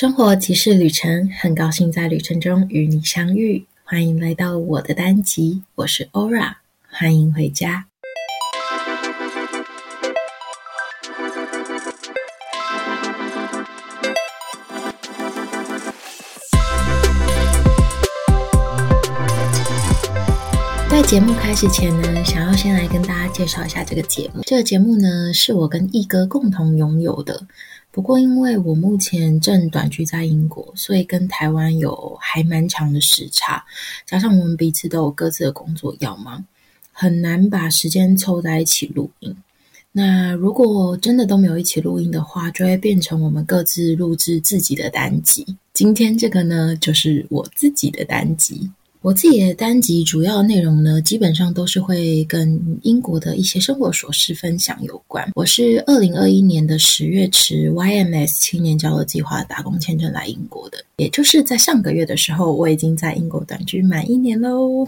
生活即是旅程，很高兴在旅程中与你相遇。欢迎来到我的单集，我是 Ora，欢迎回家。在节目开始前呢，想要先来跟大家介绍一下这个节目。这个节目呢，是我跟毅哥共同拥有的。不过，因为我目前正短居在英国，所以跟台湾有还蛮长的时差，加上我们彼此都有各自的工作要忙，很难把时间凑在一起录音。那如果真的都没有一起录音的话，就会变成我们各自录制自己的单集。今天这个呢，就是我自己的单集。我自己的单集主要内容呢，基本上都是会跟英国的一些生活琐事分享有关。我是二零二一年的十月持 YMS 青年交流计划打工签证来英国的，也就是在上个月的时候，我已经在英国短居满一年喽。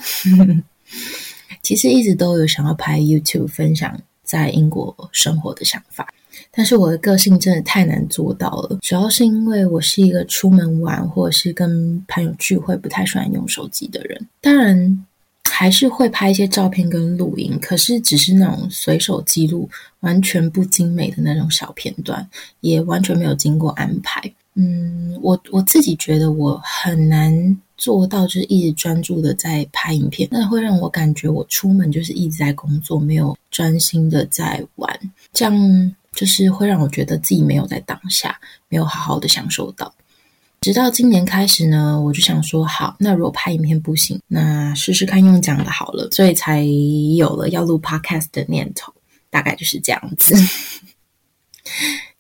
其实一直都有想要拍 YouTube 分享在英国生活的想法。但是我的个性真的太难做到了，主要是因为我是一个出门玩或者是跟朋友聚会不太喜欢用手机的人。当然还是会拍一些照片跟录音，可是只是那种随手记录，完全不精美的那种小片段，也完全没有经过安排。嗯，我我自己觉得我很难做到，就是一直专注的在拍影片，那会让我感觉我出门就是一直在工作，没有专心的在玩，这样。就是会让我觉得自己没有在当下，没有好好的享受到。直到今年开始呢，我就想说，好，那如果拍影片不行，那试试看用讲的好了，所以才有了要录 podcast 的念头。大概就是这样子。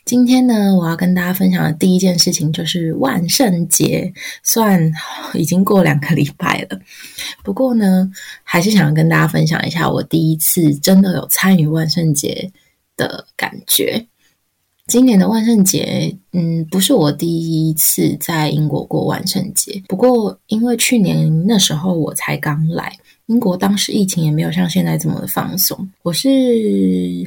今天呢，我要跟大家分享的第一件事情就是万圣节。算 已经过两个礼拜了，不过呢，还是想要跟大家分享一下我第一次真的有参与万圣节。的感觉，今年的万圣节，嗯，不是我第一次在英国过万圣节。不过，因为去年那时候我才刚来英国，当时疫情也没有像现在这么的放松。我是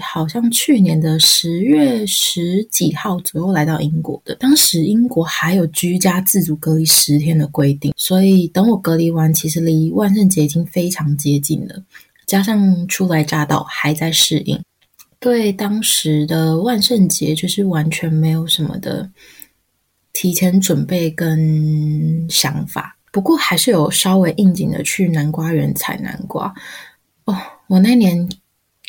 好像去年的十月十几号左右来到英国的，当时英国还有居家自主隔离十天的规定，所以等我隔离完，其实离万圣节已经非常接近了。加上初来乍到，还在适应。对当时的万圣节，就是完全没有什么的提前准备跟想法。不过还是有稍微应景的去南瓜园采南瓜。哦，我那年。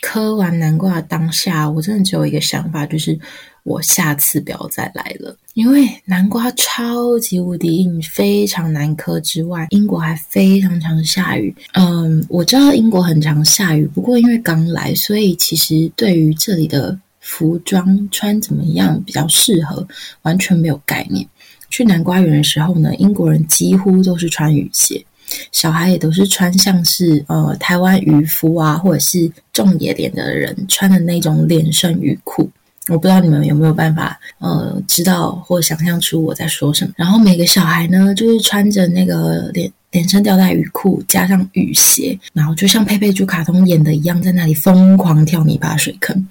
磕完南瓜的当下，我真的只有一个想法，就是我下次不要再来了，因为南瓜超级无敌硬，非常难磕。之外，英国还非常常下雨。嗯，我知道英国很常下雨，不过因为刚来，所以其实对于这里的服装穿怎么样比较适合，完全没有概念。去南瓜园的时候呢，英国人几乎都是穿雨鞋。小孩也都是穿像是呃台湾渔夫啊，或者是种野莲的人穿的那种连身雨裤。我不知道你们有没有办法呃知道或想象出我在说什么。然后每个小孩呢，就是穿着那个连连身吊带雨裤，加上雨鞋，然后就像佩佩猪卡通演的一样，在那里疯狂跳泥巴水坑。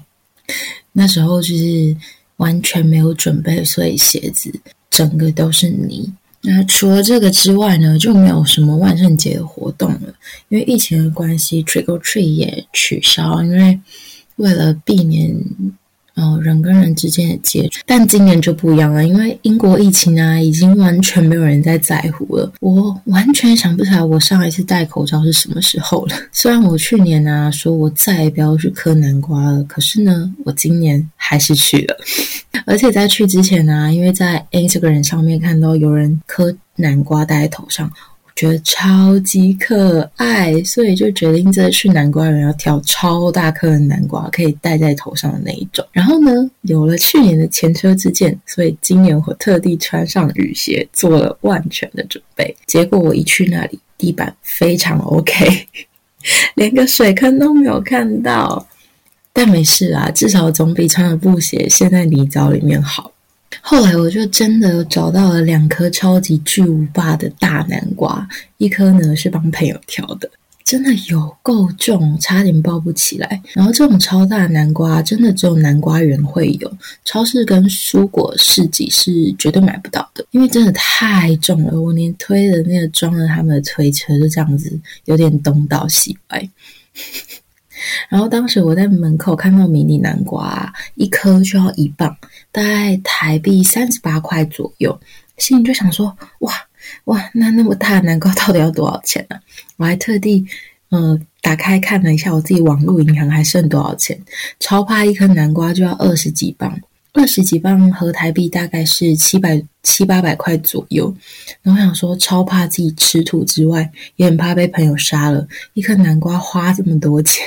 那时候就是完全没有准备，所以鞋子整个都是泥。那除了这个之外呢，就没有什么万圣节的活动了，因为疫情的关系，Trick or Treat 也取消，因为为了避免。哦，人跟人之间的接触，但今年就不一样了，因为英国疫情啊，已经完全没有人在在乎了。我完全想不起来我上一次戴口罩是什么时候了。虽然我去年啊说我再也不要去嗑南瓜了，可是呢，我今年还是去了。而且在去之前呢，因为在 Instagram 上面看到有人嗑南瓜戴在头上。觉得超级可爱，所以就决定这次去南瓜园要挑超大颗的南瓜，可以戴在头上的那一种。然后呢，有了去年的前车之鉴，所以今年我特地穿上雨鞋，做了万全的准备。结果我一去那里，地板非常 OK，连个水坑都没有看到。但没事啊，至少总比穿了布鞋陷在泥沼里面好。后来我就真的找到了两颗超级巨无霸的大南瓜，一颗呢是帮朋友挑的，真的有够重，差点抱不起来。然后这种超大南瓜，真的只有南瓜园会有，超市跟蔬果市集是绝对买不到的，因为真的太重了。我连推的那个装了他们的推车，就这样子有点东倒西歪。然后当时我在门口看到迷你南瓜，一颗就要一磅，大概台币三十八块左右，心里就想说：哇哇，那那么大的南瓜到底要多少钱呢？我还特地嗯打开看了一下我自己网络银行还剩多少钱，超怕一颗南瓜就要二十几磅。二十几磅合台币大概是七百七八百块左右，然后想说超怕自己吃土之外，也很怕被朋友杀了。一颗南瓜花这么多钱，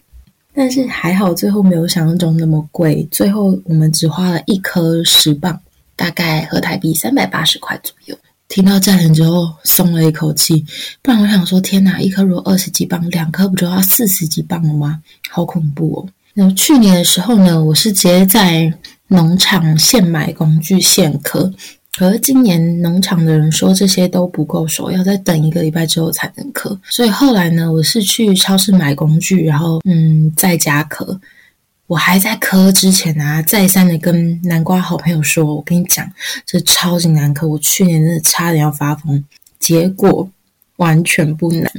但是还好最后没有想象中那么贵，最后我们只花了一颗十磅，大概合台币三百八十块左右。听到价钱之后松了一口气，不然我想说天哪，一颗如果二十几磅，两颗不就要四十几磅了吗？好恐怖哦！那去年的时候呢，我是直接在。农场现买工具现刻，可是今年农场的人说这些都不够熟，要再等一个礼拜之后才能刻。所以后来呢，我是去超市买工具，然后嗯在家刻。我还在刻之前啊，再三的跟南瓜好朋友说，我跟你讲，这超级难刻，我去年真的差点要发疯，结果完全不难。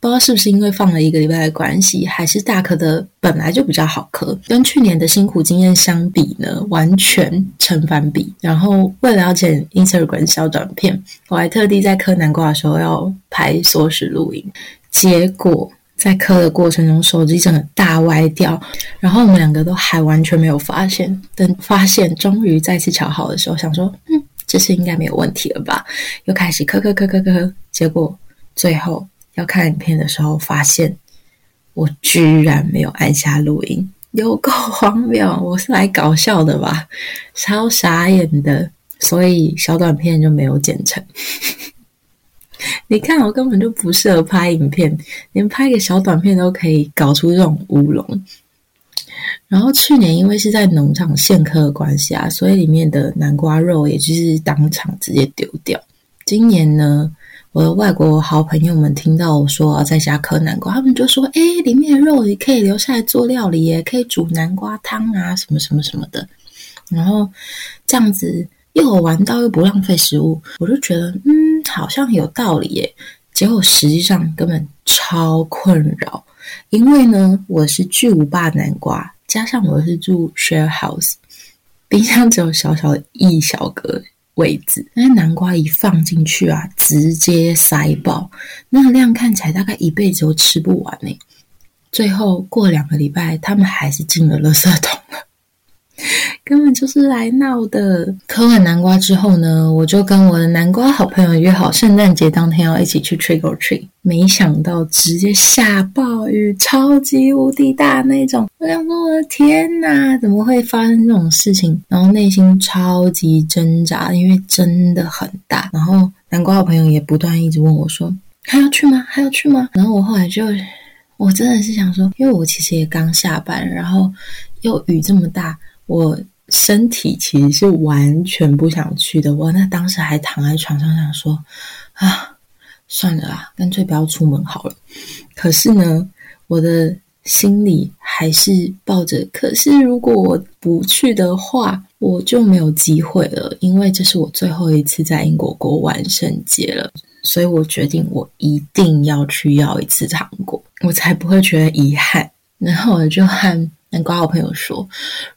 不知道是不是因为放了一个礼拜的关系，还是大颗的本来就比较好磕，跟去年的辛苦经验相比呢，完全成反比。然后为了要剪 Instagram 小短片，我还特地在磕南瓜的时候要拍缩时录音，结果在磕的过程中手机整个大歪掉，然后我们两个都还完全没有发现。等发现终于再次调好的时候，想说嗯，这次应该没有问题了吧？又开始磕磕磕磕磕，结果最后。要看影片的时候，发现我居然没有按下录音，有够荒谬！我是来搞笑的吧？超傻眼的，所以小短片就没有剪成。你看，我根本就不适合拍影片，连拍个小短片都可以搞出这种乌龙。然后去年因为是在农场现刻的关系啊，所以里面的南瓜肉也就是当场直接丢掉。今年呢？我的外国好朋友们听到我说要在家刻南瓜，他们就说：“哎，里面的肉也可以留下来做料理耶，可以煮南瓜汤啊，什么什么什么的。”然后这样子又有玩到又不浪费食物，我就觉得嗯，好像有道理耶。结果实际上根本超困扰，因为呢，我是巨无霸南瓜，加上我是住 share house，冰箱只有小小的一小格。位置，那南瓜一放进去啊，直接塞爆，那个量看起来大概一辈子都吃不完呢。最后过两个礼拜，他们还是进了垃圾桶。根本就是来闹的。嗑完南瓜之后呢，我就跟我的南瓜好朋友约好，圣诞节当天要一起去 trick or treat。没想到直接下暴雨，超级无敌大那种。我想说，我的天哪，怎么会发生这种事情？然后内心超级挣扎，因为真的很大。然后南瓜好朋友也不断一直问我说：“还要去吗？还要去吗？”然后我后来就，我真的是想说，因为我其实也刚下班，然后又雨这么大，我。身体其实是完全不想去的，我那当时还躺在床上想说，啊，算了啦，干脆不要出门好了。可是呢，我的心里还是抱着，可是如果我不去的话，我就没有机会了，因为这是我最后一次在英国过万圣节了，所以我决定我一定要去要一次糖果，我才不会觉得遗憾。然后我就和。南瓜好朋友说：“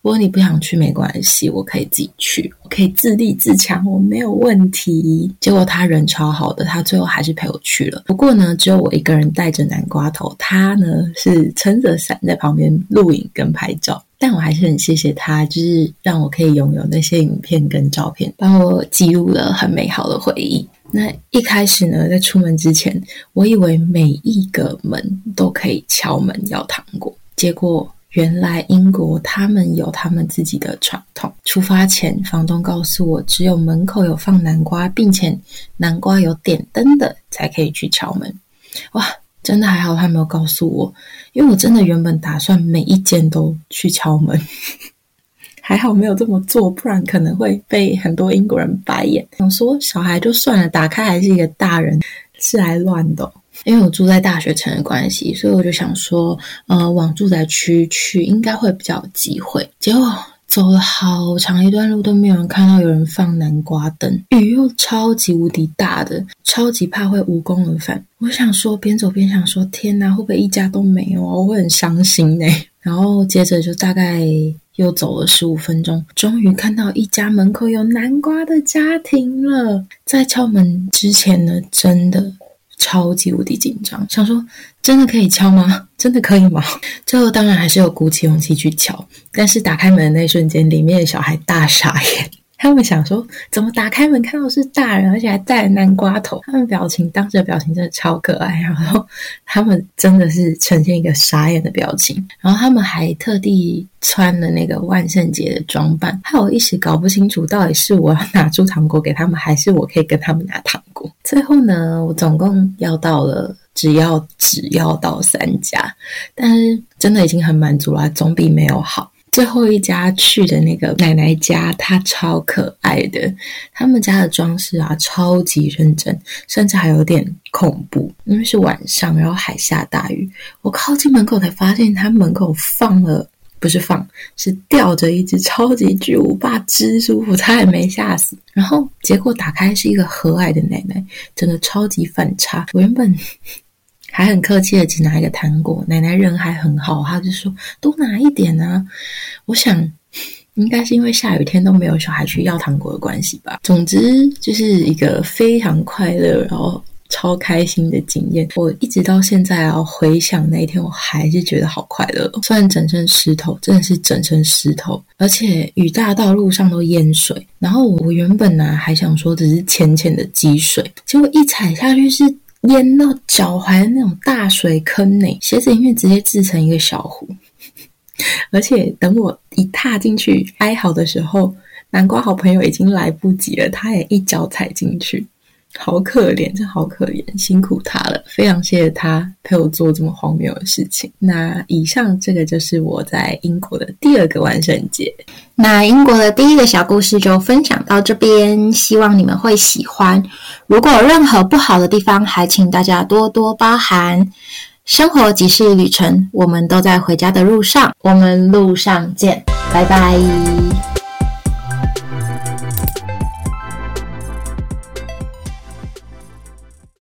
如果你不想去，没关系，我可以自己去，我可以自立自强，我没有问题。”结果他人超好的，他最后还是陪我去了。不过呢，只有我一个人带着南瓜头，他呢是撑着伞在旁边录影跟拍照。但我还是很谢谢他，就是让我可以拥有那些影片跟照片，帮我记录了很美好的回忆。那一开始呢，在出门之前，我以为每一个门都可以敲门要糖果，结果。原来英国他们有他们自己的传统。出发前，房东告诉我，只有门口有放南瓜，并且南瓜有点灯的，才可以去敲门。哇，真的还好他没有告诉我，因为我真的原本打算每一间都去敲门，还好没有这么做，不然可能会被很多英国人白眼。想说小孩就算了，打开还是一个大人，是来乱的。因为我住在大学城的关系，所以我就想说，呃，往住宅区去应该会比较有机会。结果走了好长一段路都没有人看到有人放南瓜灯，雨又超级无敌大的，超级怕会无功而返。我想说，边走边想说，天哪，会不会一家都没有啊？我会很伤心呢。然后接着就大概又走了十五分钟，终于看到一家门口有南瓜的家庭了。在敲门之前呢，真的。超级无敌紧张，想说真的可以敲吗？真的可以吗？最后当然还是有鼓起勇气去敲，但是打开门的那瞬间，里面的小孩大傻眼。他们想说，怎么打开门看到是大人，而且还戴南瓜头？他们表情当时的表情真的超可爱，然后他们真的是呈现一个傻眼的表情。然后他们还特地穿了那个万圣节的装扮，害我一时搞不清楚到底是我要拿出糖果给他们，还是我可以跟他们拿糖果。最后呢，我总共要到了，只要只要到三家，但是真的已经很满足了，总比没有好。最后一家去的那个奶奶家，她超可爱的。他们家的装饰啊，超级认真，甚至还有点恐怖，因为是晚上，然后还下大雨。我靠近门口才发现，他门口放了，不是放，是吊着一只超级巨无霸蜘蛛，我差点没吓死。然后结果打开是一个和蔼的奶奶，真的超级反差。我原本。还很客气的，只拿一个糖果。奶奶人还很好，她就说多拿一点啊。我想应该是因为下雨天都没有小孩去要糖果的关系吧。总之就是一个非常快乐，然后超开心的经验。我一直到现在啊，回想那一天，我还是觉得好快乐。虽然整身湿透，真的是整身湿透，而且雨大到路上都淹水。然后我原本呢还想说只是浅浅的积水，结果一踩下去是。淹到脚踝那种大水坑呢，鞋子里面直接制成一个小湖。而且等我一踏进去哀嚎的时候，南瓜好朋友已经来不及了，他也一脚踩进去。好可怜，真好可怜，辛苦他了，非常谢谢他陪我做这么荒谬的事情。那以上这个就是我在英国的第二个万圣节。那英国的第一个小故事就分享到这边，希望你们会喜欢。如果有任何不好的地方，还请大家多多包涵。生活即是旅程，我们都在回家的路上，我们路上见，拜拜。